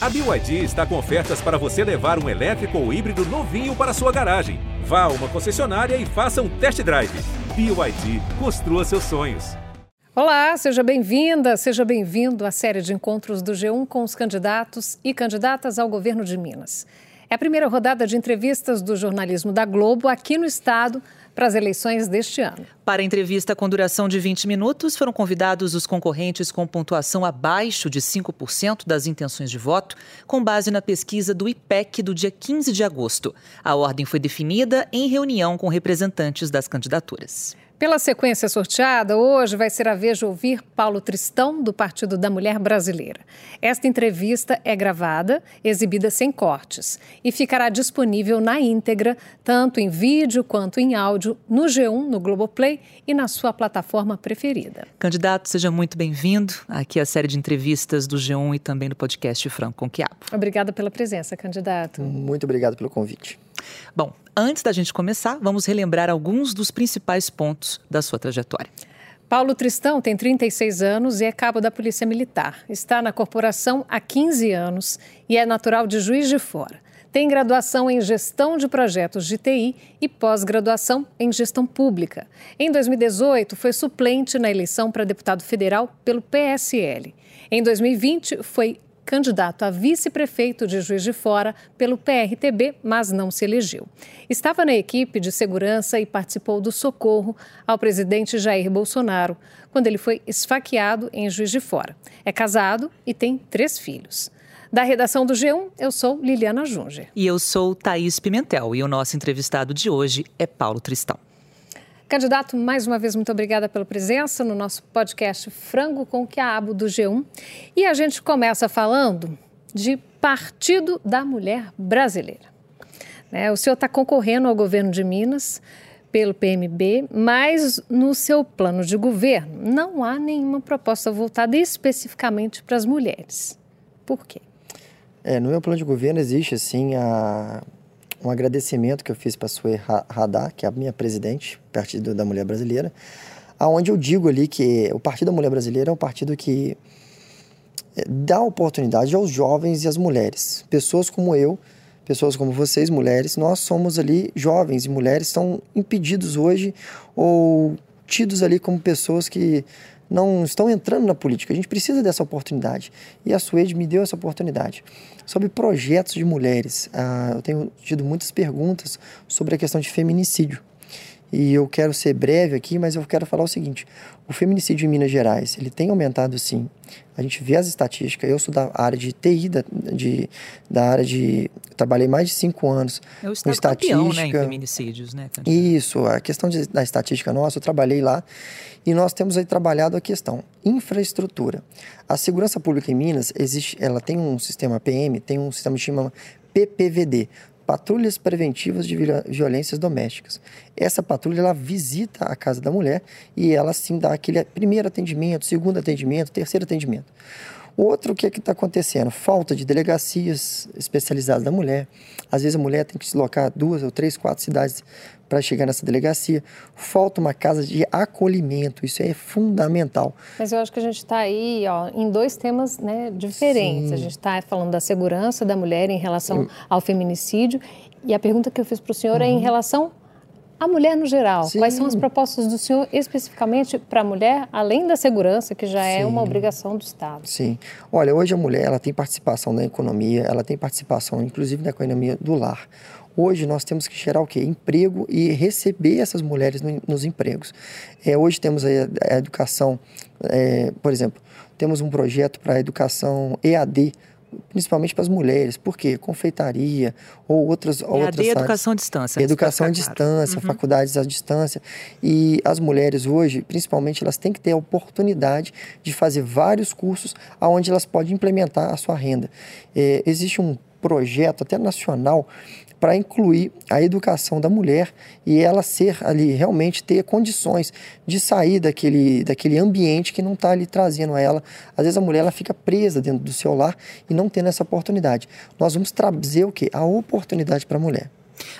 A BYD está com ofertas para você levar um elétrico ou híbrido novinho para sua garagem. Vá a uma concessionária e faça um test drive. BYD, construa seus sonhos. Olá, seja bem-vinda, seja bem-vindo à série de encontros do G1 com os candidatos e candidatas ao governo de Minas. É a primeira rodada de entrevistas do jornalismo da Globo aqui no estado para as eleições deste ano. Para a entrevista com duração de 20 minutos, foram convidados os concorrentes com pontuação abaixo de 5% das intenções de voto, com base na pesquisa do IPEC do dia 15 de agosto. A ordem foi definida em reunião com representantes das candidaturas. Pela sequência sorteada, hoje vai ser a vez de ouvir Paulo Tristão, do Partido da Mulher Brasileira. Esta entrevista é gravada, exibida sem cortes e ficará disponível na íntegra, tanto em vídeo quanto em áudio, no G1, no Globoplay e na sua plataforma preferida. Candidato, seja muito bem-vindo aqui à série de entrevistas do G1 e também do podcast Franco com Quiabo. Obrigada pela presença, candidato. Muito obrigado pelo convite. Bom, antes da gente começar, vamos relembrar alguns dos principais pontos da sua trajetória. Paulo Tristão tem 36 anos e é cabo da Polícia Militar. Está na corporação há 15 anos e é natural de Juiz de Fora. Tem graduação em Gestão de Projetos de TI e pós-graduação em Gestão Pública. Em 2018, foi suplente na eleição para deputado federal pelo PSL. Em 2020, foi candidato a vice-prefeito de Juiz de Fora pelo PRTB, mas não se elegeu. Estava na equipe de segurança e participou do socorro ao presidente Jair Bolsonaro, quando ele foi esfaqueado em Juiz de Fora. É casado e tem três filhos. Da redação do G1, eu sou Liliana Junger. E eu sou Thaís Pimentel e o nosso entrevistado de hoje é Paulo Tristão. Candidato, mais uma vez, muito obrigada pela presença no nosso podcast Frango com Quiabo do G1. E a gente começa falando de Partido da Mulher Brasileira. Né? O senhor está concorrendo ao governo de Minas pelo PMB, mas no seu plano de governo não há nenhuma proposta voltada especificamente para as mulheres. Por quê? É, no meu plano de governo existe assim a um agradecimento que eu fiz para a Sue Radar, que é a minha presidente, Partido da Mulher Brasileira, aonde eu digo ali que o Partido da Mulher Brasileira é um partido que eh, dá oportunidade aos jovens e às mulheres. Pessoas como eu, pessoas como vocês, mulheres, nós somos ali jovens e mulheres estão impedidos hoje ou tidos ali como pessoas que não estão entrando na política. A gente precisa dessa oportunidade. E a Suede me deu essa oportunidade. Sobre projetos de mulheres, ah, eu tenho tido muitas perguntas sobre a questão de feminicídio. E eu quero ser breve aqui, mas eu quero falar o seguinte: o feminicídio em Minas Gerais, ele tem aumentado sim. A gente vê as estatísticas. Eu sou da área de TI, da, de, da área de. Trabalhei mais de cinco anos é o com estatística. Campeão, né, em feminicídios, né? Isso, a questão de, da estatística nossa, eu trabalhei lá e nós temos aí trabalhado a questão infraestrutura. A segurança pública em Minas existe, ela tem um sistema PM, tem um sistema que chama PPVD, patrulhas preventivas de violências domésticas. Essa patrulha ela visita a casa da mulher e ela sim dá aquele primeiro atendimento, segundo atendimento, terceiro atendimento. Outro, o que é está acontecendo? Falta de delegacias especializadas da mulher. Às vezes a mulher tem que se deslocar duas ou três, quatro cidades para chegar nessa delegacia. Falta uma casa de acolhimento, isso é fundamental. Mas eu acho que a gente está aí ó, em dois temas né, diferentes. Sim. A gente está falando da segurança da mulher em relação eu... ao feminicídio. E a pergunta que eu fiz para o senhor uhum. é em uhum. relação à mulher no geral. Sim. Quais são as propostas do senhor especificamente para a mulher, além da segurança, que já é Sim. uma obrigação do Estado? Sim. Olha, hoje a mulher ela tem participação na economia, ela tem participação inclusive na economia do lar. Hoje nós temos que gerar o quê? Emprego e receber essas mulheres no, nos empregos. É, hoje temos a, a educação, é, por exemplo, temos um projeto para a educação EAD, principalmente para as mulheres. Por quê? Confeitaria ou outras... EAD outras é educação à distância. Educação à distância, uhum. faculdades à distância. E as mulheres hoje, principalmente, elas têm que ter a oportunidade de fazer vários cursos onde elas podem implementar a sua renda. É, existe um projeto até nacional para incluir a educação da mulher e ela ser ali, realmente ter condições de sair daquele, daquele ambiente que não está ali trazendo a ela. Às vezes a mulher ela fica presa dentro do seu lar e não tendo essa oportunidade. Nós vamos trazer o quê? A oportunidade para a mulher.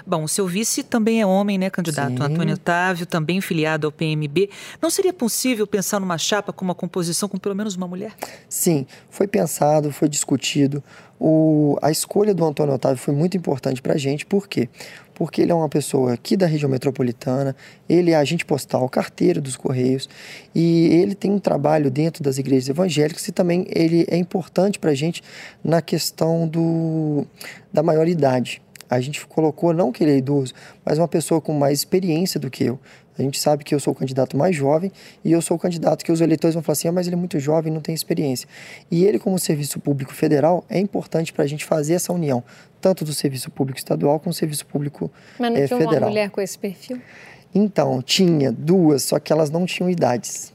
Bom, o seu vice também é homem, né, candidato? Sim. Antônio Otávio, também filiado ao PMB. Não seria possível pensar numa chapa com uma composição com pelo menos uma mulher? Sim, foi pensado, foi discutido. O, a escolha do Antônio Otávio foi muito importante para a gente, por quê? Porque ele é uma pessoa aqui da região metropolitana, ele é agente postal, carteiro dos Correios, e ele tem um trabalho dentro das igrejas evangélicas e também ele é importante para a gente na questão do, da maioridade a gente colocou não que ele é idoso, mas uma pessoa com mais experiência do que eu. A gente sabe que eu sou o candidato mais jovem e eu sou o candidato que os eleitores vão falar assim, ah, mas ele é muito jovem, não tem experiência. E ele, como serviço público federal, é importante para a gente fazer essa união, tanto do serviço público estadual como do serviço público mas não é, tinha federal. uma mulher com esse perfil? Então, tinha duas, só que elas não tinham idades.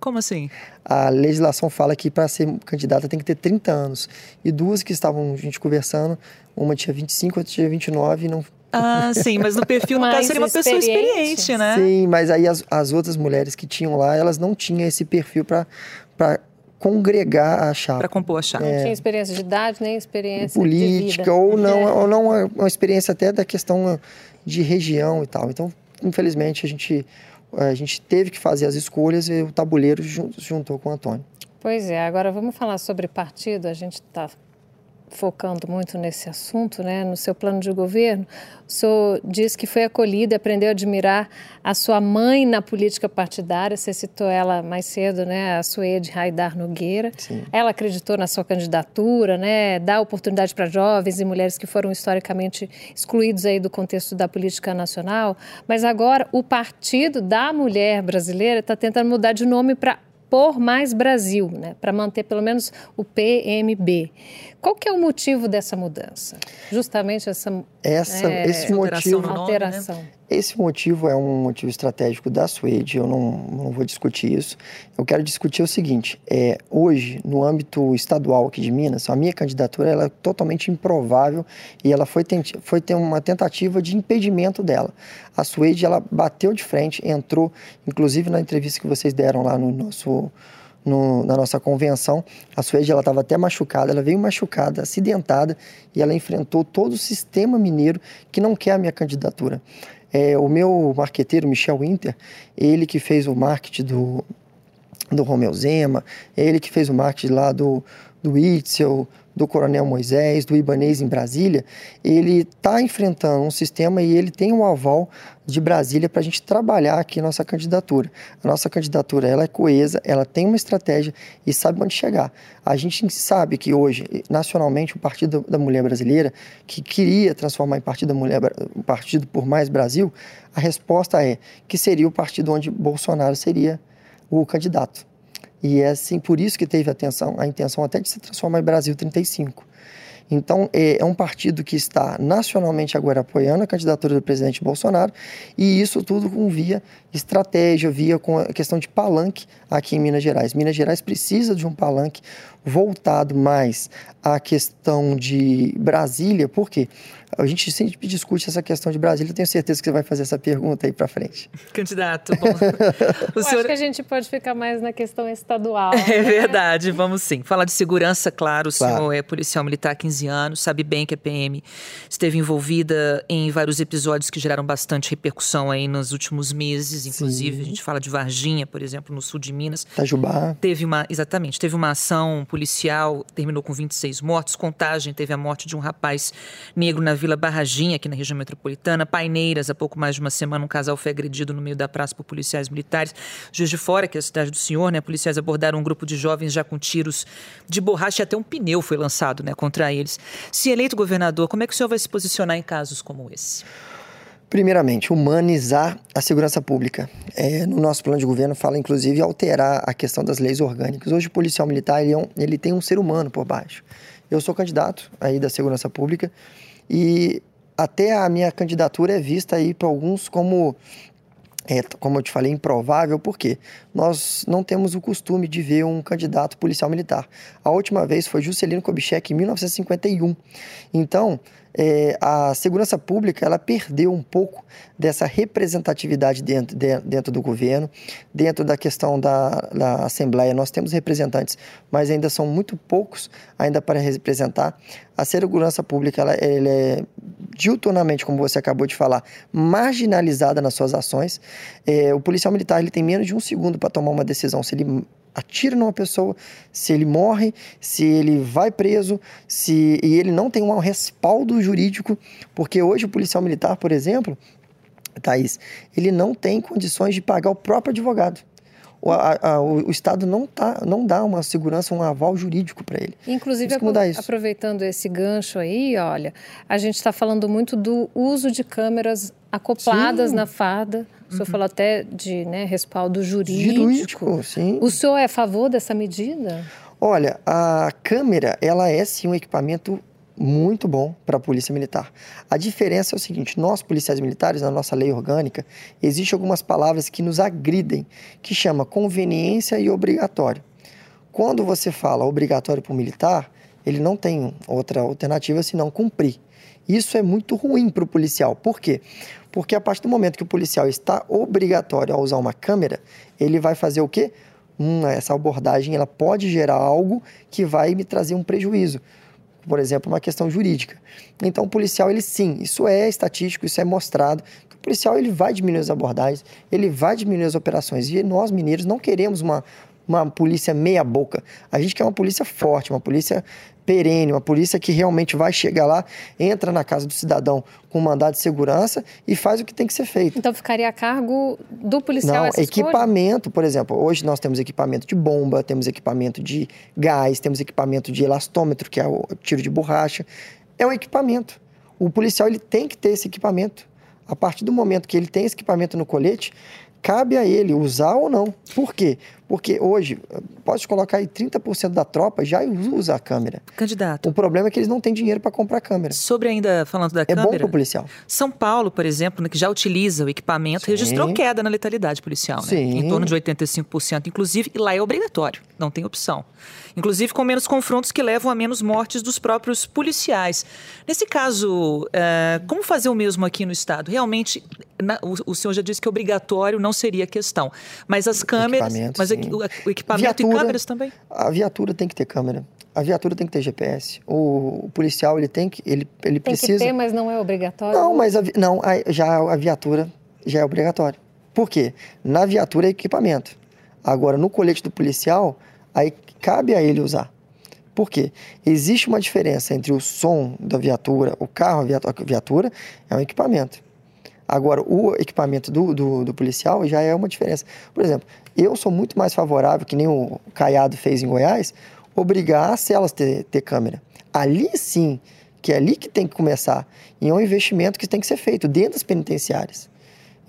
Como assim? A legislação fala que para ser candidata tem que ter 30 anos. E duas que estavam a gente conversando, uma tinha 25, outra tinha 29 e não. Ah, sim, mas no perfil, no caso, seria uma pessoa experiente, né? Sim, mas aí as, as outras mulheres que tinham lá, elas não tinham esse perfil para congregar a chapa. Para compor a chapa. É, não tinha experiência de idade, nem experiência política, ou não, é. ou não uma, uma experiência até da questão de região e tal. Então, infelizmente, a gente a gente teve que fazer as escolhas e o tabuleiro juntou com o Antônio. Pois é, agora vamos falar sobre partido. A gente está focando muito nesse assunto, né, no seu plano de governo, o senhor diz que foi acolhido e aprendeu a admirar a sua mãe na política partidária, você citou ela mais cedo, né, a Suede Raidar Nogueira. Sim. Ela acreditou na sua candidatura, né, dá oportunidade para jovens e mulheres que foram historicamente excluídos aí do contexto da política nacional, mas agora o Partido da Mulher Brasileira está tentando mudar de nome para por mais Brasil, né, para manter pelo menos o PMB. Qual que é o motivo dessa mudança? Justamente essa, essa é, esse motivo, alteração. Nome, né? Esse motivo é um motivo estratégico da Suede, eu não, não vou discutir isso. Eu quero discutir o seguinte, é, hoje, no âmbito estadual aqui de Minas, a minha candidatura ela é totalmente improvável e ela foi, foi ter uma tentativa de impedimento dela. A Suede, ela bateu de frente, entrou, inclusive na entrevista que vocês deram lá no nosso no, na nossa convenção. A Suede ela estava até machucada, ela veio machucada, acidentada e ela enfrentou todo o sistema mineiro que não quer a minha candidatura. É, o meu marqueteiro, Michel Winter, ele que fez o marketing do, do Romeu Zema, ele que fez o marketing lá do, do Itzel, do Coronel Moisés, do Ibanês em Brasília, ele está enfrentando um sistema e ele tem um aval de Brasília para a gente trabalhar aqui nossa candidatura. A nossa candidatura ela é coesa, ela tem uma estratégia e sabe onde chegar. A gente sabe que hoje, nacionalmente, o Partido da Mulher Brasileira, que queria transformar em Partido da Mulher, Partido por Mais Brasil, a resposta é que seria o partido onde Bolsonaro seria o candidato. E é assim, por isso que teve a, atenção, a intenção até de se transformar em Brasil 35. Então, é, é um partido que está nacionalmente agora apoiando a candidatura do presidente Bolsonaro, e isso tudo com via estratégia, via com a questão de palanque aqui em Minas Gerais. Minas Gerais precisa de um palanque voltado mais à questão de Brasília, por quê? A gente sempre discute essa questão de Brasília. Eu tenho certeza que você vai fazer essa pergunta aí para frente. Candidato, bom. o senhor... acho que a gente pode ficar mais na questão estadual. É né? verdade, vamos sim. Falar de segurança, claro. O claro. senhor é policial militar há 15 anos, sabe bem que a PM esteve envolvida em vários episódios que geraram bastante repercussão aí nos últimos meses. Inclusive, sim. a gente fala de Varginha, por exemplo, no sul de Minas. Itajubá. Teve uma, exatamente, teve uma ação policial, terminou com 26 mortos. Contagem, teve a morte de um rapaz negro na Vila Barraginha, aqui na região metropolitana. Paineiras, há pouco mais de uma semana, um casal foi agredido no meio da praça por policiais militares. Juiz de Fora, que é a cidade do senhor, né? Policiais abordaram um grupo de jovens já com tiros de borracha e até um pneu foi lançado né, contra eles. Se eleito governador, como é que o senhor vai se posicionar em casos como esse? Primeiramente, humanizar a segurança pública. É, no nosso plano de governo fala, inclusive, alterar a questão das leis orgânicas. Hoje, o policial militar ele, é ele tem um ser humano por baixo. Eu sou candidato aí da segurança pública e até a minha candidatura é vista aí por alguns como é, como eu te falei, improvável, porque nós não temos o costume de ver um candidato policial militar. A última vez foi Juscelino Kubitschek em 1951. Então, é, a segurança pública ela perdeu um pouco dessa representatividade dentro, de, dentro do governo, dentro da questão da, da Assembleia. Nós temos representantes, mas ainda são muito poucos ainda para representar. A segurança pública ela, ela é diuturnamente, como você acabou de falar, marginalizada nas suas ações. É, o policial militar ele tem menos de um segundo para tomar uma decisão. Se ele atira numa pessoa, se ele morre, se ele vai preso, se e ele não tem um respaldo jurídico, porque hoje o policial militar, por exemplo, Thaís, ele não tem condições de pagar o próprio advogado o, a, a, o, Estado não, tá, não dá uma segurança, um aval jurídico para ele. Inclusive, aproveitando esse gancho aí, olha, a gente está falando muito do uso de câmeras acopladas sim. na farda. O senhor uhum. falou até de né, respaldo jurídico. Jurídico, sim. O senhor é a favor dessa medida? Olha, a câmera, ela é sim um equipamento muito bom para a Polícia Militar. A diferença é o seguinte: nós, policiais militares, na nossa lei orgânica, existem algumas palavras que nos agridem, que chama conveniência e obrigatório. Quando você fala obrigatório para o militar, ele não tem outra alternativa senão cumprir. Isso é muito ruim para o policial. Por quê? Porque a partir do momento que o policial está obrigatório a usar uma câmera, ele vai fazer o quê? Hum, essa abordagem ela pode gerar algo que vai me trazer um prejuízo por exemplo, uma questão jurídica. Então, o policial, ele sim, isso é estatístico, isso é mostrado, que o policial ele vai diminuir as abordagens, ele vai diminuir as operações. E nós, mineiros, não queremos uma, uma polícia meia boca. A gente quer uma polícia forte, uma polícia perene, uma polícia que realmente vai chegar lá, entra na casa do cidadão com mandado de segurança e faz o que tem que ser feito. Então ficaria a cargo do policial Não, equipamento, escolha? por exemplo, hoje nós temos equipamento de bomba, temos equipamento de gás, temos equipamento de elastômetro, que é o tiro de borracha. É um equipamento. O policial ele tem que ter esse equipamento. A partir do momento que ele tem esse equipamento no colete, cabe a ele usar ou não. Por quê? Porque hoje, pode colocar aí 30% da tropa já usa a câmera. Candidato. O problema é que eles não têm dinheiro para comprar câmera. Sobre ainda falando da é câmera. É bom para o policial. São Paulo, por exemplo, né, que já utiliza o equipamento, Sim. registrou queda na letalidade policial, né? Sim. Em torno de 85%, inclusive, e lá é obrigatório, não tem opção. Inclusive com menos confrontos que levam a menos mortes dos próprios policiais. Nesse caso, uh, como fazer o mesmo aqui no Estado? Realmente, na, o, o, senhor já disse que obrigatório não seria a questão. Mas as câmeras. Mas o, equipamento viatura, e câmeras também? A viatura tem que ter câmera. A viatura tem que ter GPS. O, o policial ele tem que ele, ele tem precisa. Tem que ter, mas não é obrigatório. Não, mas a, não a, já a viatura já é obrigatório. Por quê? Na viatura é equipamento. Agora no colete do policial aí cabe a ele usar. Por quê? Existe uma diferença entre o som da viatura, o carro, a viatura, a viatura é um equipamento. Agora, o equipamento do, do, do, policial já é uma diferença. Por exemplo, eu sou muito mais favorável, que nem o Caiado fez em Goiás, obrigar as celas a ter, ter câmera. Ali sim, que é ali que tem que começar. E é um investimento que tem que ser feito dentro das penitenciárias.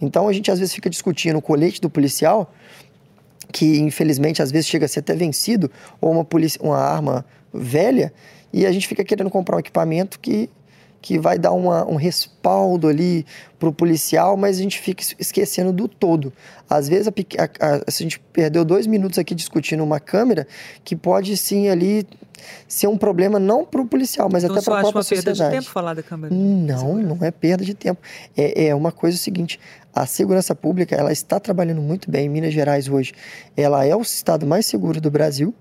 Então a gente às vezes fica discutindo o colete do policial, que infelizmente às vezes chega a ser até vencido, ou uma, polícia, uma arma velha, e a gente fica querendo comprar um equipamento que que vai dar uma, um respaldo ali para o policial, mas a gente fica esquecendo do todo. Às vezes, a, a, a, a gente perdeu dois minutos aqui discutindo uma câmera que pode sim ali ser um problema não para o policial, mas então, até para a própria sociedade. perda de tempo falar da câmera? Não, não é perda de tempo. É, é uma coisa seguinte, a segurança pública ela está trabalhando muito bem em Minas Gerais hoje. Ela é o estado mais seguro do Brasil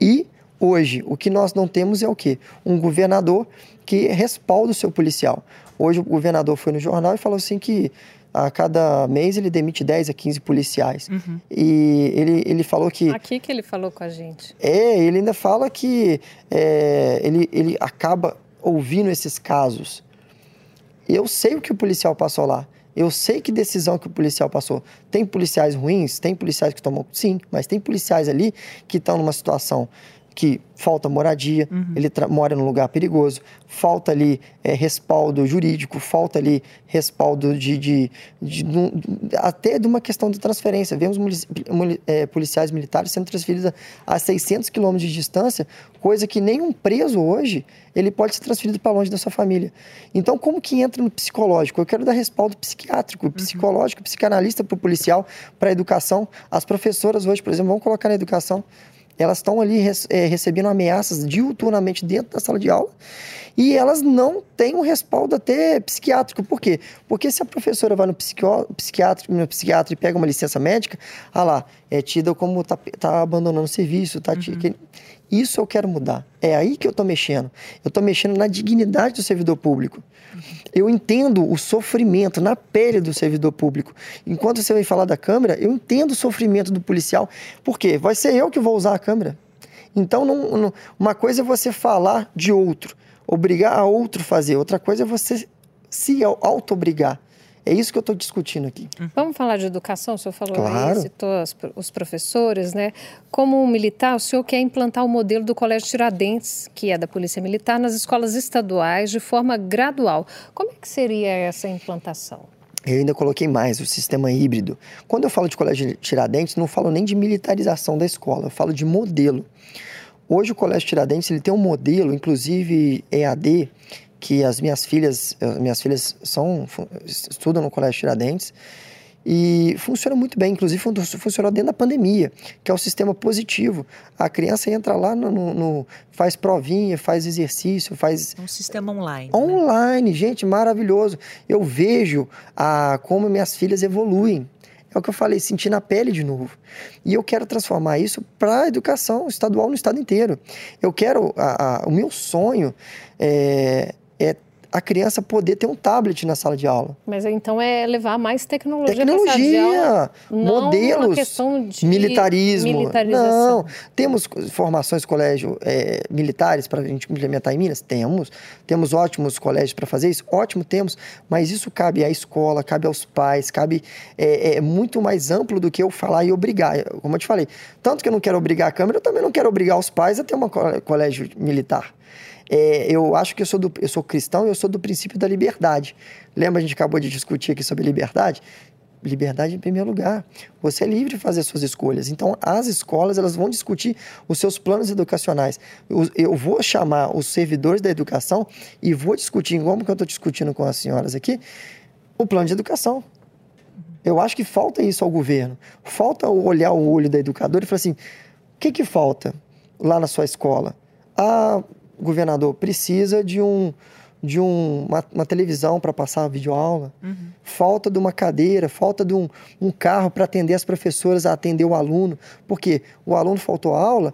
e hoje o que nós não temos é o quê? Um governador que respalda o seu policial. Hoje o governador foi no jornal e falou assim que a cada mês ele demite 10 a 15 policiais. Uhum. E ele, ele falou que. Aqui que ele falou com a gente. É, ele ainda fala que é, ele, ele acaba ouvindo esses casos. Eu sei o que o policial passou lá. Eu sei que decisão que o policial passou. Tem policiais ruins, tem policiais que tomam. Sim, mas tem policiais ali que estão numa situação que falta moradia, uhum. ele mora num lugar perigoso, falta ali é, respaldo jurídico, falta ali respaldo de, de, de, de, até de uma questão de transferência. Vemos é, policiais militares sendo transferidos a 600 quilômetros de distância, coisa que nenhum preso hoje ele pode ser transferido para longe da sua família. Então, como que entra no psicológico? Eu quero dar respaldo psiquiátrico, uhum. psicológico, psicanalista para o policial, para a educação. As professoras hoje, por exemplo, vão colocar na educação elas estão ali é, recebendo ameaças diuturnamente dentro da sala de aula E elas não têm um respaldo até psiquiátrico. Por quê? Porque se a professora vai no psiquiátrico, no psiquiatra e pega uma licença médica, ah lá, é tida como tá, tá abandonando o serviço, tá? Uhum. Isso eu quero mudar. É aí que eu estou mexendo. Eu estou mexendo na dignidade do servidor público. Eu entendo o sofrimento na pele do servidor público. Enquanto você vai falar da câmera, eu entendo o sofrimento do policial. Por quê? Vai ser eu que vou usar a câmera. Então, não, não, uma coisa é você falar de outro, obrigar a outro fazer. Outra coisa é você se auto-obrigar. É isso que eu estou discutindo aqui. Uhum. Vamos falar de educação? O senhor falou claro. aí, citou as, os professores, né? Como um militar, o senhor quer implantar o modelo do Colégio Tiradentes, que é da Polícia Militar, nas escolas estaduais de forma gradual. Como é que seria essa implantação? Eu ainda coloquei mais, o sistema híbrido. Quando eu falo de colégio Tiradentes, não falo nem de militarização da escola, eu falo de modelo. Hoje o Colégio Tiradentes ele tem um modelo, inclusive EAD, que as minhas filhas, minhas filhas são estudam no Colégio Tiradentes e funciona muito bem, inclusive funcionou dentro da pandemia, que é o sistema positivo. A criança entra lá, no, no, no faz provinha, faz exercício, faz... É um sistema online. Né? Online, né? gente, maravilhoso. Eu vejo a, como minhas filhas evoluem. É o que eu falei, sentir na pele de novo. E eu quero transformar isso para a educação estadual no estado inteiro. Eu quero, a, a, o meu sonho é a criança poder ter um tablet na sala de aula. Mas então é levar mais tecnologia Tecnologia, modelos, militarismo. Militarização. Não, temos formações colégio é, militares para a gente implementar em Minas? Temos. Temos ótimos colégios para fazer isso? Ótimo, temos. Mas isso cabe à escola, cabe aos pais, cabe... É, é muito mais amplo do que eu falar e obrigar. Como eu te falei, tanto que eu não quero obrigar a Câmara, eu também não quero obrigar os pais a ter um colégio militar. É, eu acho que eu sou, do, eu sou cristão e eu sou do princípio da liberdade. Lembra, a gente acabou de discutir aqui sobre liberdade? Liberdade em primeiro lugar. Você é livre de fazer suas escolhas. Então, as escolas elas vão discutir os seus planos educacionais. Eu, vou chamar os servidores da educação e vou discutir, como que eu estou discutindo com as senhoras aqui, o plano de educação. Eu acho que falta isso ao governo. Falta olhar o olho da educadora e falar assim: o que, que falta lá na sua escola? Ah, governador, precisa de um de um, uma, uma televisão para passar a videoaula, uhum. falta de uma cadeira, falta de um, um carro para atender as professoras a atender o aluno, porque o aluno faltou aula,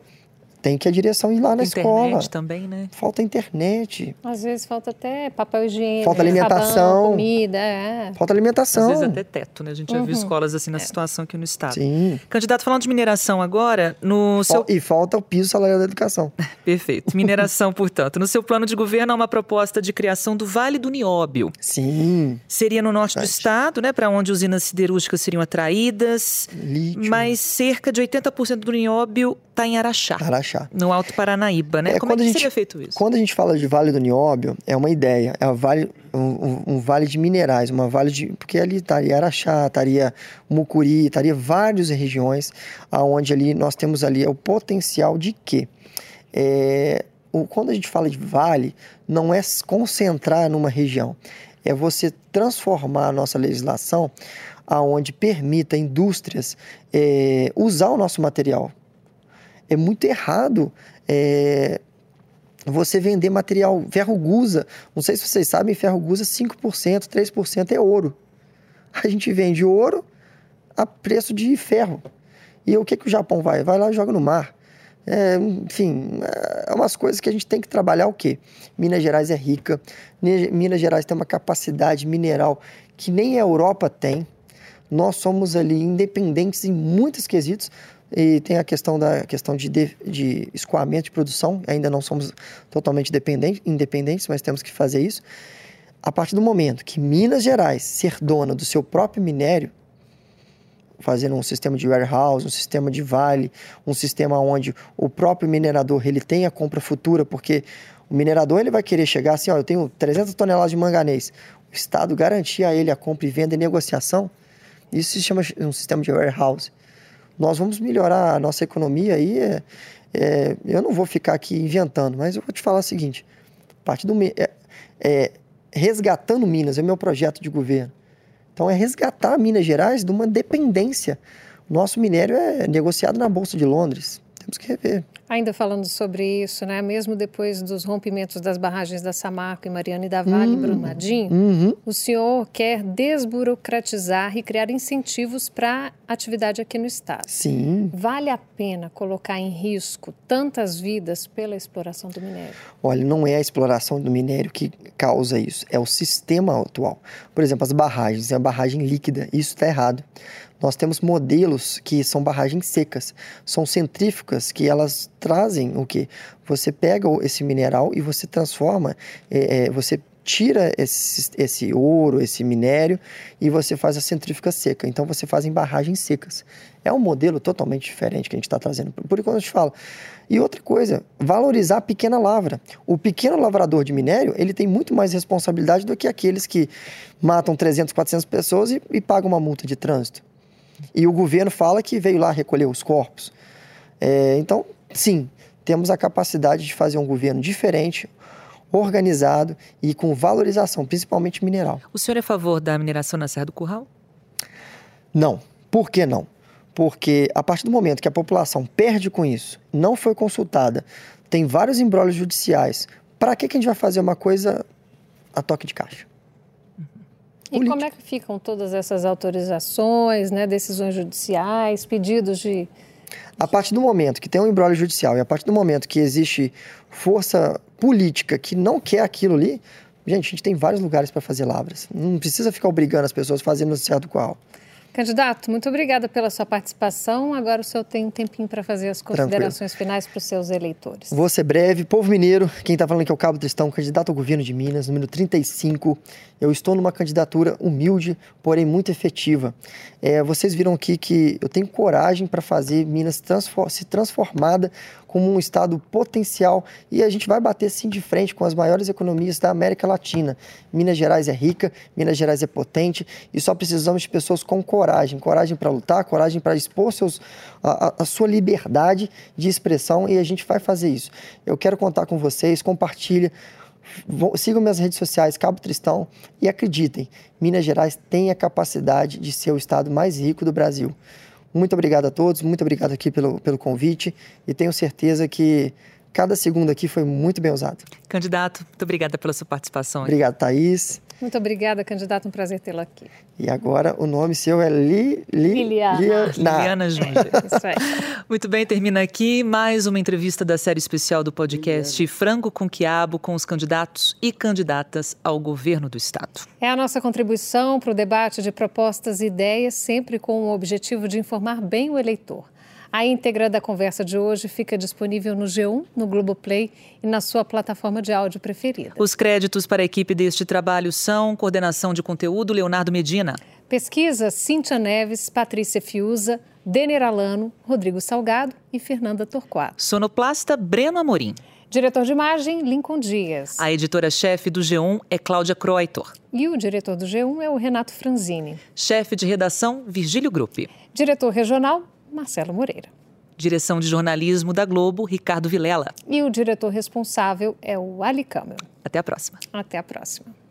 tem que a direção ir lá na internet escola. Internet também, né? Falta internet. Às vezes falta até papel higiênico. Falta alimentação. Sabão, comida, é. Falta alimentação. Às vezes até teto, né? A gente uhum. já viu uhum. escolas assim na é. situação aqui no estado. Sim. Candidato, falando de mineração agora, no seu... E falta o piso salarial da educação. Perfeito. Mineração, portanto. No seu plano de governo há uma proposta de criação do Vale do Nióbio. Sim. Seria no norte Verdade. do estado, né? Para onde usinas siderúrgicas seriam atraídas. Lítio. Mas cerca de 80% do nióbio está em Araxá. Araxá. No Alto Paranaíba, né? É, Como é que gente, seria feito isso? Quando a gente fala de Vale do Nióbio, é uma ideia. É um vale, um, um vale de minerais, uma vale de... Porque ali estaria Araxá, estaria Mucuri, estaria várias regiões aonde ali nós temos ali o potencial de quê? É, o, quando a gente fala de vale, não é concentrar numa região. É você transformar a nossa legislação aonde permita indústrias é, usar o nosso material é muito errado é, você vender material ferro gusa. Não sei se vocês sabem, ferro gusa 5%, 3% é ouro. A gente vende ouro a preço de ferro. E o que, que o Japão vai? Vai lá e joga no mar. É, enfim, é umas coisas que a gente tem que trabalhar o quê? Minas Gerais é rica, Minas Gerais tem uma capacidade mineral que nem a Europa tem. Nós somos ali independentes em muitos quesitos. E tem a questão da questão de, de, de escoamento de produção. Ainda não somos totalmente dependentes, independentes, mas temos que fazer isso. A partir do momento que Minas Gerais ser dona do seu próprio minério, fazendo um sistema de warehouse, um sistema de vale, um sistema onde o próprio minerador ele tem a compra futura, porque o minerador ele vai querer chegar assim, ó, eu tenho 300 toneladas de manganês. O Estado garantir a ele a compra e venda e negociação, isso se chama um sistema de warehouse nós vamos melhorar a nossa economia aí. É, é, eu não vou ficar aqui inventando, mas eu vou te falar o seguinte: a partir do é, é, resgatando Minas é meu projeto de governo. Então é resgatar Minas Gerais de uma dependência. Nosso minério é negociado na bolsa de Londres. Temos que rever. Ainda falando sobre isso, né? mesmo depois dos rompimentos das barragens da Samarco e Mariana e da Vale, hum, Brumadinho, uhum. o senhor quer desburocratizar e criar incentivos para atividade aqui no estado. Sim. Vale a pena colocar em risco tantas vidas pela exploração do minério? Olha, não é a exploração do minério que causa isso, é o sistema atual. Por exemplo, as barragens, é a barragem líquida, isso está errado. Nós temos modelos que são barragens secas, são centrífugas que elas trazem o que? Você pega esse mineral e você transforma, é, é, você tira esse, esse ouro, esse minério e você faz a centrífuga seca. Então você faz em barragens secas. É um modelo totalmente diferente que a gente está trazendo. Por enquanto a gente fala. E outra coisa, valorizar a pequena lavra. O pequeno lavrador de minério, ele tem muito mais responsabilidade do que aqueles que matam 300, 400 pessoas e, e pagam uma multa de trânsito. E o governo fala que veio lá recolher os corpos. É, então, sim, temos a capacidade de fazer um governo diferente, organizado e com valorização, principalmente mineral. O senhor é a favor da mineração na Serra do Curral? Não. Por que não? Porque a partir do momento que a população perde com isso, não foi consultada, tem vários embrólios judiciais, para que, que a gente vai fazer uma coisa a toque de caixa? E como é que ficam todas essas autorizações, né, decisões judiciais, pedidos de. A partir do momento que tem um embrólio judicial e a partir do momento que existe força política que não quer aquilo ali, gente, a gente tem vários lugares para fazer lavras. Não precisa ficar obrigando as pessoas a fazerem no certo qual. Candidato, muito obrigada pela sua participação. Agora o senhor tem um tempinho para fazer as considerações Tranquilo. finais para os seus eleitores. Vou ser breve. Povo mineiro, quem está falando aqui é o Cabo Tristão, candidato ao governo de Minas, número 35. Eu estou numa candidatura humilde, porém muito efetiva. É, vocês viram aqui que eu tenho coragem para fazer Minas se transformada como um estado potencial e a gente vai bater sim de frente com as maiores economias da América Latina. Minas Gerais é rica, Minas Gerais é potente e só precisamos de pessoas com coragem, coragem para lutar, coragem para expor seus, a, a, sua liberdade de expressão e a gente vai fazer isso. Eu quero contar com vocês, compartilha sigam minhas redes sociais, Cabo Tristão, e acreditem, Minas Gerais tem a capacidade de ser o estado mais rico do Brasil. Muito obrigado a todos, muito obrigado aqui pelo, pelo convite e tenho certeza que cada segundo aqui foi muito bem usado. Candidato, muito obrigada pela sua participação. Obrigado, Thaís. Muito obrigada, candidato. Um prazer tê-lo aqui. E agora o nome seu é Li, Li, Liliana. Liliana Júnior. Isso aí. Muito bem, termina aqui mais uma entrevista da série especial do podcast Liliana. Frango com Quiabo com os candidatos e candidatas ao governo do Estado. É a nossa contribuição para o debate de propostas e ideias, sempre com o objetivo de informar bem o eleitor. A íntegra da conversa de hoje fica disponível no G1, no Globoplay e na sua plataforma de áudio preferida. Os créditos para a equipe deste trabalho são coordenação de conteúdo Leonardo Medina. Pesquisa Cíntia Neves, Patrícia Fiuza, Denner Alano, Rodrigo Salgado e Fernanda Torquato. Sonoplasta Breno Amorim. Diretor de imagem, Lincoln Dias. A editora-chefe do G1 é Cláudia Croitor. E o diretor do G1 é o Renato Franzini. Chefe de redação, Virgílio Gruppi. Diretor regional, Marcelo Moreira. Direção de jornalismo da Globo, Ricardo Vilela. E o diretor responsável é o Ali Câmara. Até a próxima. Até a próxima.